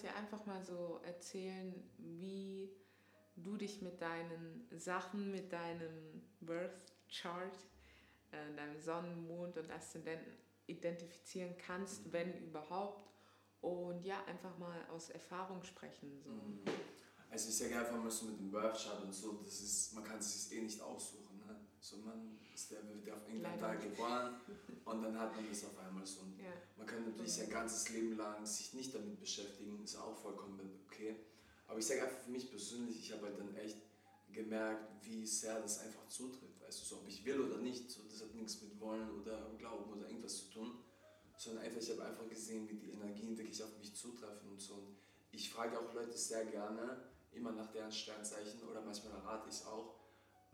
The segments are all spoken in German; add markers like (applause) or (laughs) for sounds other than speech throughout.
kannst ja einfach mal so erzählen, wie du dich mit deinen Sachen, mit deinem Birth Chart, äh, deinem Sonnen-, Mond- und Aszendenten identifizieren kannst, wenn überhaupt. Und ja, einfach mal aus Erfahrung sprechen. So. Mhm. Also ich sage einfach mal so mit dem Birth Chart und so, das ist, man kann es sich eh nicht aussuchen. So man ist der, wird auf irgendeinem Tag geboren und dann hat man das auf einmal so. Ja. Man kann natürlich sein ganzes Leben lang sich nicht damit beschäftigen, ist auch vollkommen okay. Aber ich sage einfach für mich persönlich, ich habe halt dann echt gemerkt, wie sehr das einfach zutrifft. Weißt du, so ob ich will oder nicht, so, das hat nichts mit Wollen oder Glauben oder irgendwas zu tun, sondern einfach, ich habe einfach gesehen, wie die Energien wirklich auf mich zutreffen und so. Und ich frage auch Leute sehr gerne, immer nach deren Sternzeichen oder manchmal rate ich es auch,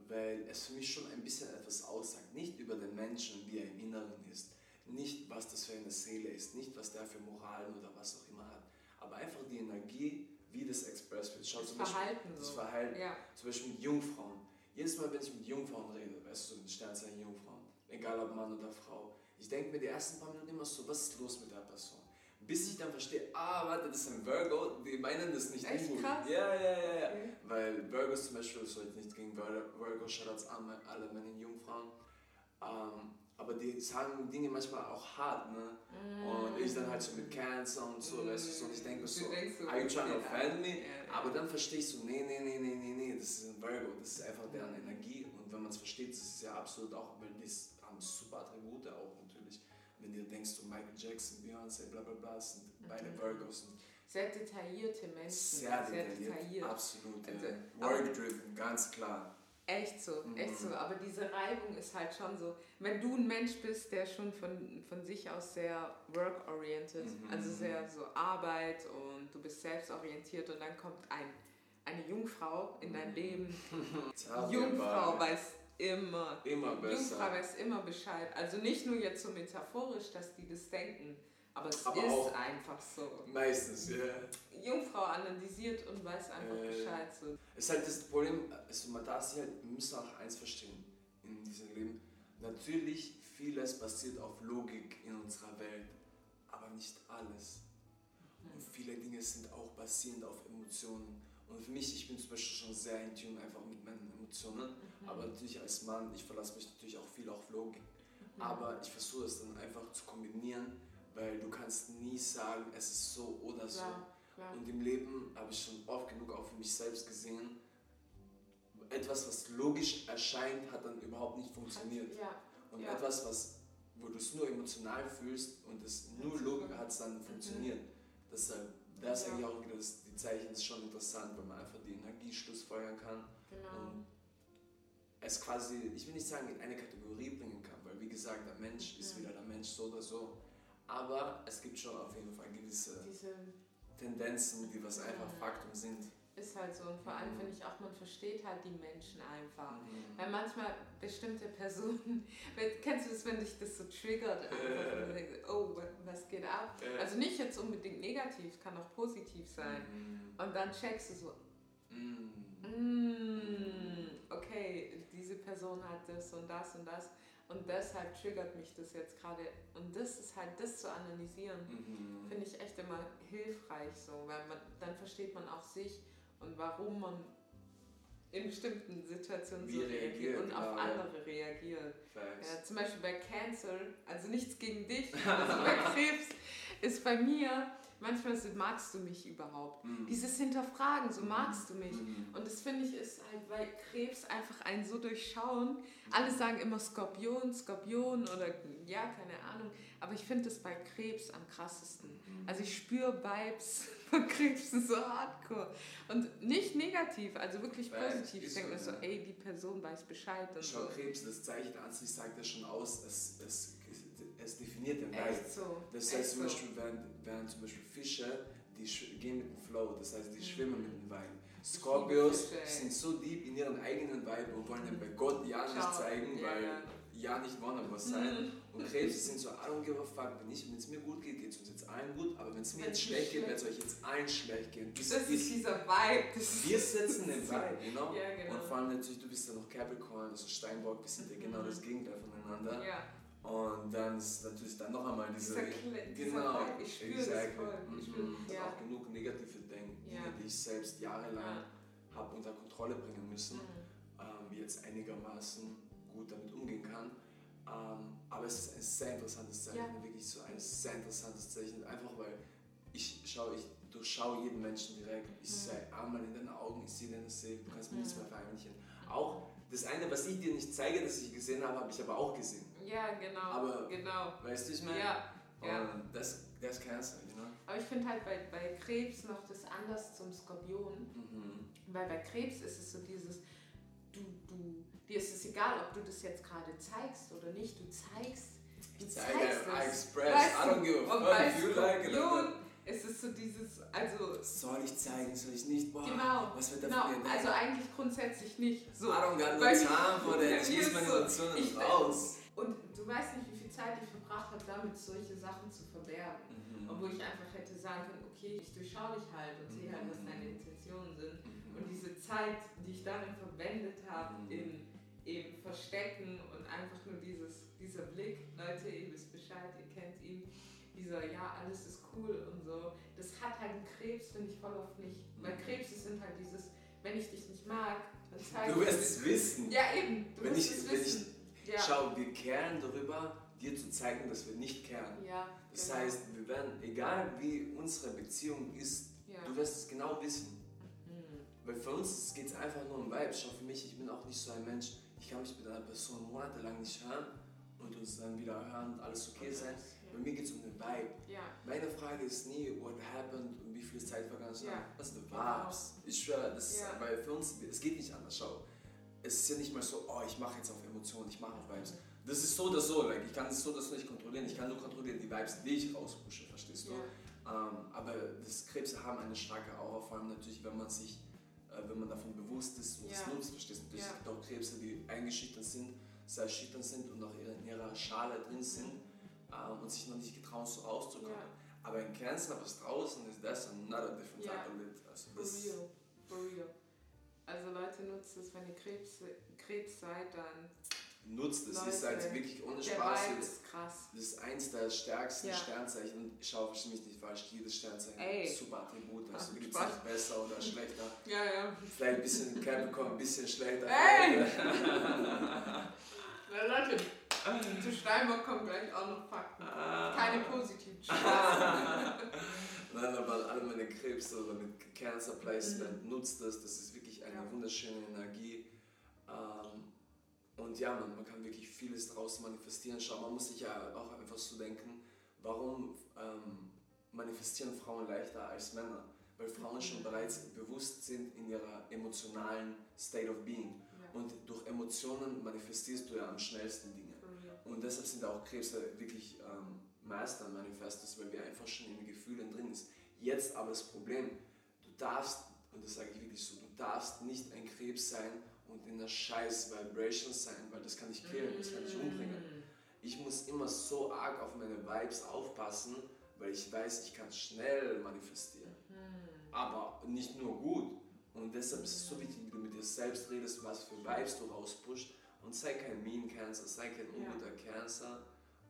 weil es für mich schon ein bisschen etwas aussagt. Nicht über den Menschen, wie er im Inneren ist, nicht was das für eine Seele ist, nicht was der für Moralen oder was auch immer hat, aber einfach die Energie, wie das express wird. Schau, das zum Verhalten. Beispiel, das Verhalten. Ja. Zum Beispiel mit Jungfrauen. Jedes Mal, wenn ich mit Jungfrauen rede, weißt du, so mit Sternzeichen Jungfrauen, egal ob Mann oder Frau, ich denke mir die ersten paar Minuten immer so, was ist los mit der Person? Bis ich dann verstehe, ah, warte, das ist ein Virgo, die meinen das nicht Echt gut. Krass. Ja, ja, ja, ja. Okay. Weil Virgos zum Beispiel, so jetzt nicht gegen Virgo, Shoutouts an alle meine Jungfrauen, ähm, aber die sagen Dinge manchmal auch hart, ne? Mm. Und ich dann halt so mit Cancer und so, mm. weißt du, so, und ich denke so, so are you trying to offend me? Ja, Aber dann verstehe ich so, nee, nee, nee, nee, nee, nee, das ist ein Virgo, das ist einfach deren Energie. Und wenn man es versteht, das ist ja absolut auch, weil die haben super Attribute auch. Wenn du denkst, so Michael Jackson, Beyoncé, bla bla bla, sind mhm. beide Virgos. Und sehr detaillierte Menschen. Sehr, sehr detailliert, detailliert. absolut. Also, Work-driven, ganz klar. Echt so, mhm. echt so. Aber diese Reibung ist halt schon so. Wenn du ein Mensch bist, der schon von, von sich aus sehr work-oriented, mhm. also sehr so Arbeit und du bist selbstorientiert und dann kommt ein, eine Jungfrau in dein mhm. Leben. (laughs) Jungfrau weiß immer. Immer besser. Jungfrau weiß immer Bescheid. Also nicht nur jetzt so metaphorisch, dass die das denken, aber es aber ist einfach so. Meistens, ja. Jungfrau analysiert und weiß einfach äh, Bescheid. So. Es ist halt das Problem, also man darf sich halt, wir müssen auch eins verstehen in diesem Leben. Natürlich, vieles basiert auf Logik in unserer Welt, aber nicht alles. Und viele Dinge sind auch basierend auf Emotionen. Und für mich, ich bin zum Beispiel schon sehr in Tune einfach mit meinen Emotionen, mhm. aber natürlich als Mann, ich verlasse mich natürlich auch viel auf Logik. Mhm. Aber ich versuche es dann einfach zu kombinieren weil du kannst nie sagen, es ist so oder so. Klar. Und im Leben habe ich schon oft genug auch für mich selbst gesehen, etwas, was logisch erscheint, hat dann überhaupt nicht funktioniert. Ja, und ja. etwas, was, wo du es nur emotional fühlst und es nur Logik hat es dann funktioniert. Mhm. Deshalb, da sage ich auch wieder, dass die Zeichen ist schon interessant, weil man einfach die Energie schlussfeuern kann. Genau. Und es quasi, ich will nicht sagen, in eine Kategorie bringen kann, weil wie gesagt, der Mensch mhm. ist wieder der Mensch so oder so. Aber es gibt schon auf jeden Fall gewisse Diese, Tendenzen, die was einfach Faktum sind. Ist halt so und vor allem mhm. finde ich auch, man versteht halt die Menschen einfach. Mhm. Weil manchmal bestimmte Personen, (laughs) kennst du das, wenn dich das so triggert, einfach, denkst, oh, was geht ab? Äh. Also nicht jetzt unbedingt negativ, kann auch positiv sein. Mhm. Und dann checkst du so, mhm. mm, okay, diese Person hat das und das und das. Und deshalb triggert mich das jetzt gerade. Und das ist halt, das zu analysieren, mhm. finde ich echt immer hilfreich so, weil man, dann versteht man auch sich und warum man in bestimmten Situationen Wie so reagiert und auf andere reagiert. Ja, zum Beispiel bei Cancer, also nichts gegen dich, also bei (laughs) Krebs ist bei mir manchmal so, magst du mich überhaupt? Mhm. Dieses Hinterfragen, so magst du mich. Mhm. Und das finde ich ist halt bei Krebs einfach ein so durchschauen. Alle sagen immer Skorpion, Skorpion oder ja, keine Ahnung. Aber ich finde das bei Krebs am krassesten. Mhm. Also ich spüre Vibes von Krebs so hardcore. Und nicht negativ, also wirklich positiv. Ich denke mir so, ey, die Person weiß Bescheid. Und Schau, so. Krebs, das Zeichen an sich sagt ja schon aus, es, es es definiert den Vibe. So. Das heißt zum Beispiel, während, während zum Beispiel Fische, die gehen mit dem Flow, das heißt, die mhm. schwimmen mit dem Vibe. Scorpios sind so deep in ihren eigenen Vibe und wollen dann bei Gott ja nicht zeigen, weil ja, ja nicht wollen was sein. Mhm. Und Krebse sind so, I don't give a fuck, wenn es mir gut geht, geht es uns jetzt allen gut, aber wenn es mir jetzt schlecht geht, wird es euch jetzt allen schlecht gehen. Das, das ist dieser Vibe. Das wir (laughs) setzen den Vibe, you know? Ja, genau. Und vor allem natürlich, du bist ja noch Capricorn, also Steinbock, wir sind ja genau mhm. das Gegenteil voneinander. Ja. Und dann ist natürlich dann noch einmal diese. Dieser, genau, ich spüre das voll. Ich spüre, mhm. ja. auch genug negative ich selbst jahrelang habe unter Kontrolle bringen müssen, mhm. ähm, jetzt einigermaßen gut damit umgehen kann. Ähm, aber es ist ein sehr interessantes Zeichen, ja. wirklich so ein sehr interessantes Zeichen, einfach weil ich schaue, ich durchschaue jeden Menschen direkt, ich mhm. sehe einmal in den Augen, ich sehe deine Seele, du kannst mir mhm. nichts mehr verheimlichen. Auch das eine, was ich dir nicht zeige, dass ich gesehen habe, habe ich aber auch gesehen. Ja, genau. Aber, genau. weißt du, ich meine? Ja. ja. das, das Cancer, you know? Aber ich finde halt bei, bei Krebs noch das anders zum Skorpion. Mhm. Weil bei Krebs ist es so dieses, du, du, dir ist es egal, ob du das jetzt gerade zeigst oder nicht, du zeigst. Du ich zeige, zeigst I express, weißt I don't give a fuck you like it. Es ist so dieses, also. Soll ich zeigen, soll ich nicht? Boah, genau. Was wird da genau. von Also eigentlich grundsätzlich nicht. So. I don't got no time (laughs) for that. Schieß meine so, Zunge raus. Und du weißt nicht, wie viel Zeit ich verbracht habe, damit solche Sachen zu verbergen. Mhm. Obwohl ich einfach hätte sagen können, okay, ich durchschaue dich halt und sehe halt, was deine mhm. Intentionen sind. Mhm. Und diese Zeit, die ich darin verwendet habe, mhm. in eben Verstecken und einfach nur dieses, dieser Blick, Leute, ihr wisst Bescheid, ihr kennt ihn, dieser, ja, alles ist cool und so, das hat halt Krebs, finde ich voll oft nicht. Weil Krebs sind halt dieses, wenn ich dich nicht mag, dann zeige Du wirst es wissen. Ja, eben, du wenn wirst ich, es wissen. Ich, ja. Schau, wir kehren darüber, dir zu zeigen, dass wir nicht kehren. Ja, das genau. heißt, wir werden, egal wie unsere Beziehung ist, ja. du wirst es genau wissen. Mhm. Weil für uns geht es einfach nur um Vibes. Schau, für mich, ich bin auch nicht so ein Mensch, ich kann mich mit einer Person monatelang nicht hören und uns dann wieder hören und alles okay sein. Bei mir geht es um den Vibe. Ja. Meine Frage ist nie, what happened und wie viel Zeit vergangen ist, ja. was sind die Vibes? Genau. Ich schwöre, das ist, weil für uns, es geht nicht anders. Schau, es ist ja nicht mal so, oh, ich mache jetzt auf Emotionen, ich mache auf Vibes. Das ist so oder so, like, ich kann es so oder so nicht kontrollieren. Ich kann nur kontrollieren die Vibes, die ich rauspushe, verstehst du? Ähm, aber das Krebse haben eine starke Aura, vor allem natürlich, wenn man sich äh, wenn man davon bewusst ist und es nutzt, verstehst du? Es gibt auch Krebse, die eingeschüchtert sind, sehr schüchtern sind und noch in ihrer Schale drin sind ähm, und sich noch nicht getrauen, so rauszukommen. Ja. Aber in Cancer, was draußen ist, das another different ja. type of lit. Also For real. For real. Also Leute, nutzt es, wenn ihr Krebs, Krebs seid, dann nutzt es. Ist halt wirklich ohne Spaß. Das ist krass. Das ist eins der stärksten ja. Sternzeichen. Schau, verstehe mich nicht falsch, jedes Sternzeichen Ey. super Attribut. Also gibt es nicht besser oder schlechter. (laughs) Ja, ja. Vielleicht ein bisschen Capricorn, ein bisschen schlechter. Ey! (laughs) Na Leute, zu Steinbock kommen gleich auch noch Fakten. Ah. Keine positiven (laughs) Nein, aber alle meine Krebs oder mit Cancer Placement mhm. nutzt das. Das ist wirklich eine ja. wunderschöne Energie. Und ja, man, man kann wirklich vieles daraus manifestieren. Schau, man muss sich ja auch einfach so denken, warum ähm, manifestieren Frauen leichter als Männer? Weil Frauen schon bereits bewusst sind in ihrer emotionalen State of Being. Ja. Und durch Emotionen manifestierst du ja am schnellsten Dinge. Mhm. Und deshalb sind auch Krebse wirklich ähm, Meister Manifestos, weil wir einfach schon in den Gefühlen drin sind. Jetzt aber das Problem, du darfst, und das sage ich wirklich so, du darfst nicht ein Krebs sein und in der scheiß Vibration sein, weil das kann ich killen, das kann ich umbringen. Ich muss immer so arg auf meine Vibes aufpassen, weil ich weiß, ich kann schnell manifestieren. Aber nicht nur gut. Und deshalb ist es so wichtig, wie du mit dir selbst redest, was für Vibes du rauspusht. Und sei kein Mean Cancer, sei kein unguter ja. Cancer.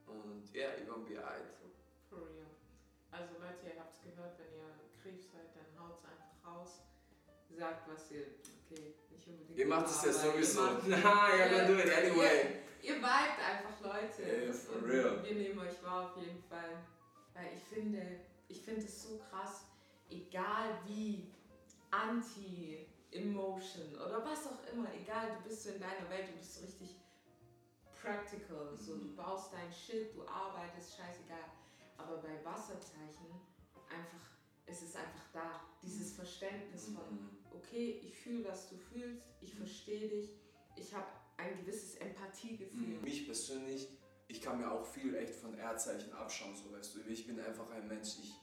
Und ja, yeah, you're gonna be alright. For real. Also Leute, ihr habt es gehört, wenn ihr Krebs seid, dann haut es einfach raus. Sagt, was ihr, okay, nicht unbedingt. Ihr macht es ja sowieso. Na, (laughs) ja, dann do it anyway. Ihr, ihr vibet einfach, Leute. Yeah, for real. Wir nehmen euch wahr auf jeden Fall. Weil ich finde, ich finde es so krass, egal wie anti-emotion oder was auch immer, egal, du bist so in deiner Welt, du bist so richtig practical, so du baust dein Shit, du arbeitest, scheißegal. Aber bei Wasserzeichen einfach, es ist einfach da, dieses Verständnis von, mhm. okay, ich fühle, was du fühlst, ich verstehe dich, ich habe ein gewisses Empathiegefühl. Mhm. Mich persönlich, ich kann mir auch viel echt von Erdzeichen abschauen, so weißt du. Ich bin einfach ein Mensch, ich,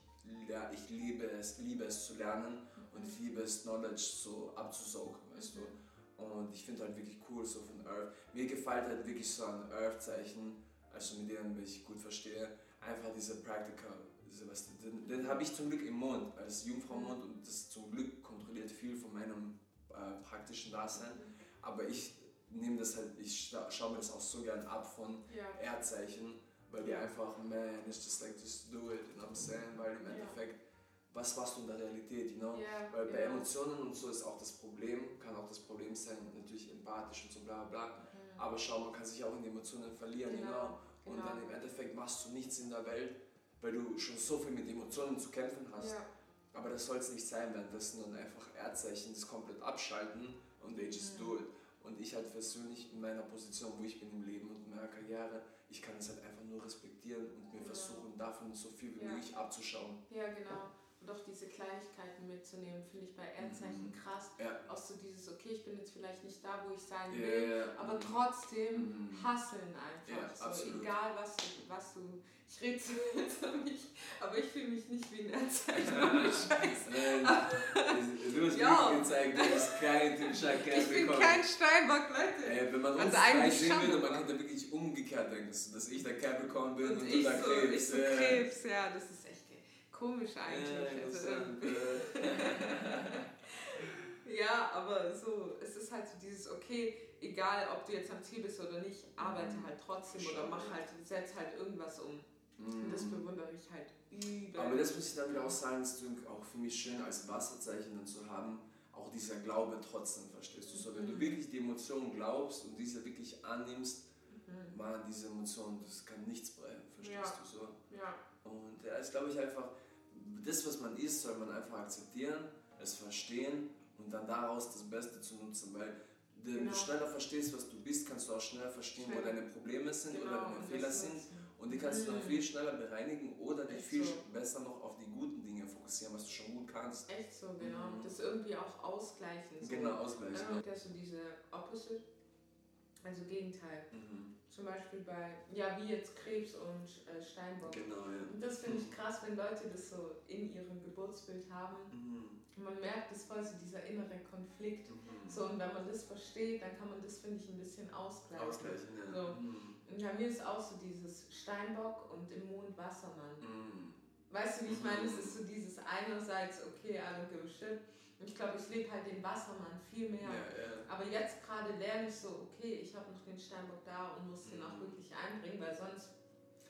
ich liebe es, liebe es zu lernen mhm. und ich liebe es, Knowledge so abzusaugen, weißt du. Und ich finde halt wirklich cool so von Earth. Mir gefällt halt wirklich so ein Earth-Zeichen, also mit denen ich gut verstehe, einfach diese Practical, was, den, den habe ich zum Glück im Mond, als Jungfrau-Mond und das zum Glück kontrolliert viel von meinem äh, praktischen Dasein. Aber ich nehme das halt, ich scha schaue mir das auch so gern ab von ja. Erdzeichen, weil die einfach, man, it's just like, just do it, you know what I'm saying? Weil im Endeffekt, was warst du in der Realität, you know? Yeah, Weil bei. Emotionen und so ist auch das Problem, kann auch das Problem sein, natürlich empathisch und so bla bla. Mhm. Aber schau, man kann sich auch in Emotionen verlieren, genau, you know? Und genau. dann im Endeffekt machst du nichts in der Welt, weil du schon so viel mit Emotionen zu kämpfen hast. Yeah. Aber das soll es nicht sein, währenddessen dann einfach Erdzeichen das komplett abschalten und they just mhm. do it. Und ich halt persönlich in meiner Position, wo ich bin im Leben und in meiner Karriere, ich kann es halt einfach nur respektieren und mir genau. versuchen, davon so viel wie ja. möglich abzuschauen. Ja, genau diese Kleinigkeiten mitzunehmen, finde ich bei Erdzeichen mhm. krass. Ja. Auch so dieses, okay, ich bin jetzt vielleicht nicht da, wo ich sein will, ja, ja, aber mhm. trotzdem mhm. hasseln einfach. so, absolut. egal was du, was du. Ich rede so (laughs) jetzt mich, aber ich fühle mich nicht wie ein Erdzeichen. (laughs) Scheiße. du hast ja. gezeigt, du bist kein Kerl. Ich bin kein Steinbock, Leute. Ey, wenn man uns also sehen würde, man könnte wirklich umgekehrt denken, dass ich der bekommen bin und, und du der so, Krebs. Ich so Krebs, ja, das ist komisch eigentlich. Ja, also, (laughs) ja, aber so, es ist halt so dieses, okay, egal ob du jetzt am Ziel bist oder nicht, arbeite mhm. halt trotzdem oder mach halt, setz halt irgendwas um. Mhm. Und das bewundere ich halt übel. Aber das muss ich dann wieder auch sagen, ist auch für mich schön als Wasserzeichen dann zu haben, auch dieser Glaube trotzdem, verstehst du? So, wenn du mhm. wirklich die Emotionen glaubst und diese wirklich annimmst, mhm. man, diese Emotionen, das kann nichts bringen, verstehst ja. du so? Ja. Und ja, ist glaube ich einfach das, was man ist, soll man einfach akzeptieren, es verstehen und dann daraus das Beste zu nutzen, weil wenn genau. du schneller verstehst, was du bist, kannst du auch schneller verstehen, Schnell. wo deine Probleme sind genau. oder deine Fehler sind und die kannst mhm. du dann viel schneller bereinigen oder dich viel so. besser noch auf die guten Dinge fokussieren, was du schon gut kannst. Echt so, genau. Mhm. Das irgendwie auch ausgleichen. So. Genau, ausgleichen. Ja, ja. so diese Opposite, also Gegenteil. Mhm. Zum Beispiel bei, ja, wie jetzt Krebs und äh, Steinbock. Genau, ja. Und das finde ich krass, wenn Leute das so in ihrem Geburtsbild haben. Mhm. Man merkt, das voll so dieser innere Konflikt. Mhm. So, und wenn man das versteht, dann kann man das, finde ich, ein bisschen ausgleichen. Ausgleichen, ja. So. Mhm. Und ja, mir ist auch so dieses Steinbock und im Mond Wassermann. Mhm. Weißt du, wie ich meine? Es ist so dieses einerseits, okay, I don't give a shit ich glaube, ich lebe halt den Wassermann viel mehr. Ja, ja. Aber jetzt gerade lerne ich so, okay, ich habe noch den Steinbock da und muss den mhm. auch wirklich einbringen, weil sonst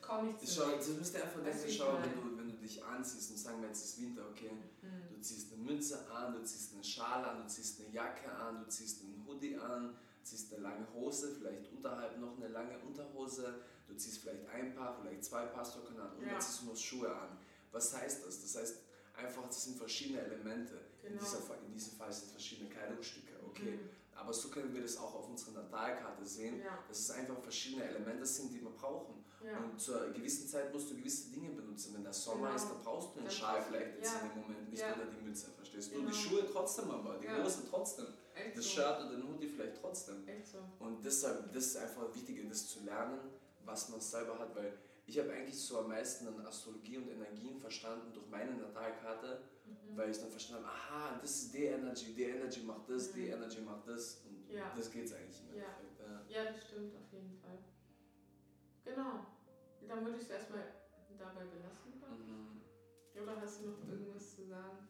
komme ich zu. Schau, du musst einfach denken, schau, wenn du, wenn du dich anziehst und sagen wir jetzt ist Winter, okay, mhm. du ziehst eine Mütze an, du ziehst eine Schale an, du ziehst eine Jacke an, du ziehst einen Hoodie an, ziehst eine lange Hose, vielleicht unterhalb noch eine lange Unterhose, du ziehst vielleicht ein Paar, vielleicht zwei Paar Socken an und ja. dann ziehst du noch Schuhe an. Was heißt das? Das heißt einfach, das sind verschiedene Elemente. Genau. In, dieser, in diesem Fall sind es verschiedene Kleidungsstücke, okay. Mhm. Aber so können wir das auch auf unserer Natalkarte sehen, ja. dass es einfach verschiedene Elemente sind, die wir brauchen. Ja. Und zu einer gewissen Zeit musst du gewisse Dinge benutzen. Wenn der Sommer genau. ist, dann brauchst du einen Schal vielleicht jetzt in dem Moment nicht oder die Mütze, verstehst du? Genau. Die Schuhe trotzdem aber, die Hose trotzdem. Echt das so. Shirt oder den Hoodie vielleicht trotzdem. So. Und deshalb, das ist einfach wichtig, das zu lernen, was man selber hat, weil ich habe eigentlich so am meisten an Astrologie und Energien verstanden durch meine Natalkarte, mhm. weil ich dann verstanden habe, aha, das ist die Energy, die Energy macht das, mhm. die Energy macht das und ja. das geht es eigentlich im ja. Endeffekt. Ja. ja, das stimmt auf jeden Fall. Genau. Dann würde ich es erstmal dabei belassen. Mhm. Oder hast du noch irgendwas zu sagen?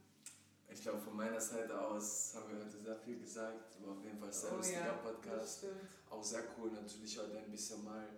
Ich glaube, von meiner Seite aus haben wir heute sehr viel gesagt. War auf jeden Fall sehr oh, lustiger ja, Podcast. Auch sehr cool, natürlich heute ein bisschen mal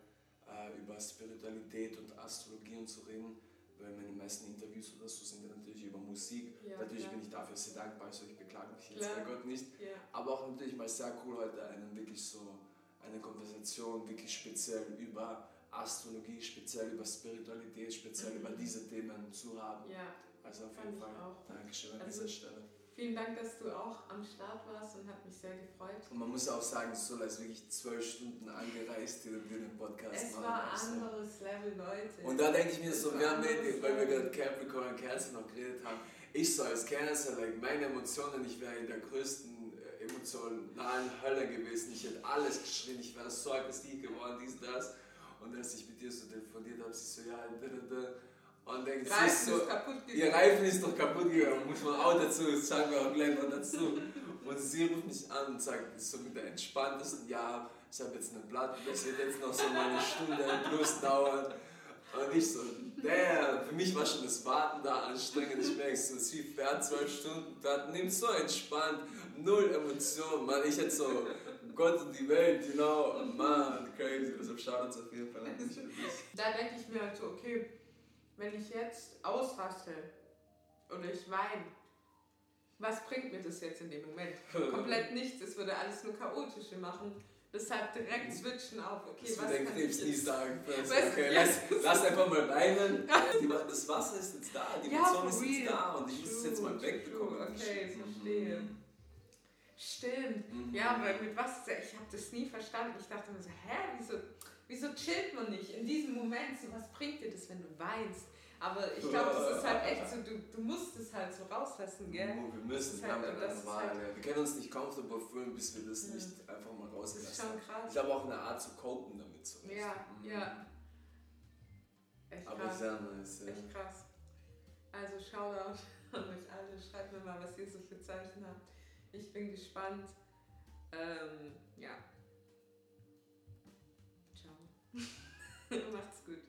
äh, über Spiritualität und Astrologie und zu reden, weil meine meisten Interviews oder so sind ja natürlich über Musik. Ja, natürlich klar. bin ich dafür sehr dankbar, also ich beklage mich jetzt bei Gott nicht. Ja. Aber auch natürlich mal sehr cool heute einen wirklich so eine Konversation wirklich speziell über Astrologie, speziell über Spiritualität, speziell mhm. über diese Themen zu haben. Ja, also auf jeden Fall. Dankeschön an also, dieser Stelle. Vielen Dank, dass du auch am Start warst und hat mich sehr gefreut. Und man muss auch sagen, Sola ist wirklich zwölf Stunden angereist, die wir den Podcast es machen. Es war ein anderes Level, Leute. Und da denke ich mir so, wir haben weil wir gerade Capricorn und Kerzen noch geredet haben, ich so als Cancer, like, meine Emotionen, ich wäre in der größten äh, emotionalen Hölle gewesen. Ich hätte alles geschrien, ich wäre so aggressiv geworden, dies, das. Und als ich mit dir so telefoniert habe, sie so, ja, da, da, da und denkt, Reifen so, ist kaputt gegangen. Ihr Reifen ist doch kaputt gegangen, muss man auch dazu, das sagen wir auch gleich noch dazu. Und sie ruft mich an und sagt, so mit der entspanntesten, ja, ich habe jetzt eine Platte, das wird jetzt noch so mal eine Stunde plus dauern. Und ich so, der, für mich war schon das Warten da anstrengend. Ich merke so, ist wie fern, zwölf Stunden, da nimmt so entspannt, null Emotionen, man. Ich hätte so, Gott und die Welt, you know, man, crazy. Also uns auf jeden Fall an. Da denke ich mir halt so, okay, wenn ich jetzt ausraste, oder ich weine. Was bringt mir das jetzt in dem Moment? (laughs) Komplett nichts. Es würde alles nur chaotische machen. Deshalb direkt switchen auf. Okay, das was dein Krebs nie sagen. Okay, (laughs) lass, lass, einfach mal weinen. (laughs) das Wasser ist jetzt da, die ja, ist jetzt da und ich muss es jetzt mal wegbekommen. Okay, ich verstehe. Mhm. Stimmt. Mhm. Ja, weil mit was, ich habe das nie verstanden. Ich dachte mir so, hä, wieso, wieso chillt man nicht in diesem Moment? So, was bringt dir das, wenn du weinst? Aber ich glaube, das ist halt echt so, du, du musst es halt so rauslassen, gell? Oh, wir müssen, halt, haben keine Wahl. Halt wir können uns nicht comfortable fühlen, bis wir das ja. nicht einfach mal rauslassen. Das ist schon krass. Ich glaube auch eine Art zu copen damit. So ja, mhm. ja. Echt Aber krass. sehr nice, ja. Echt krass. Also Shoutout (laughs) an euch alle, schreibt mir mal, was ihr so für Zeichen habt. Ich bin gespannt. Ähm, ja. (laughs) Macht's gut.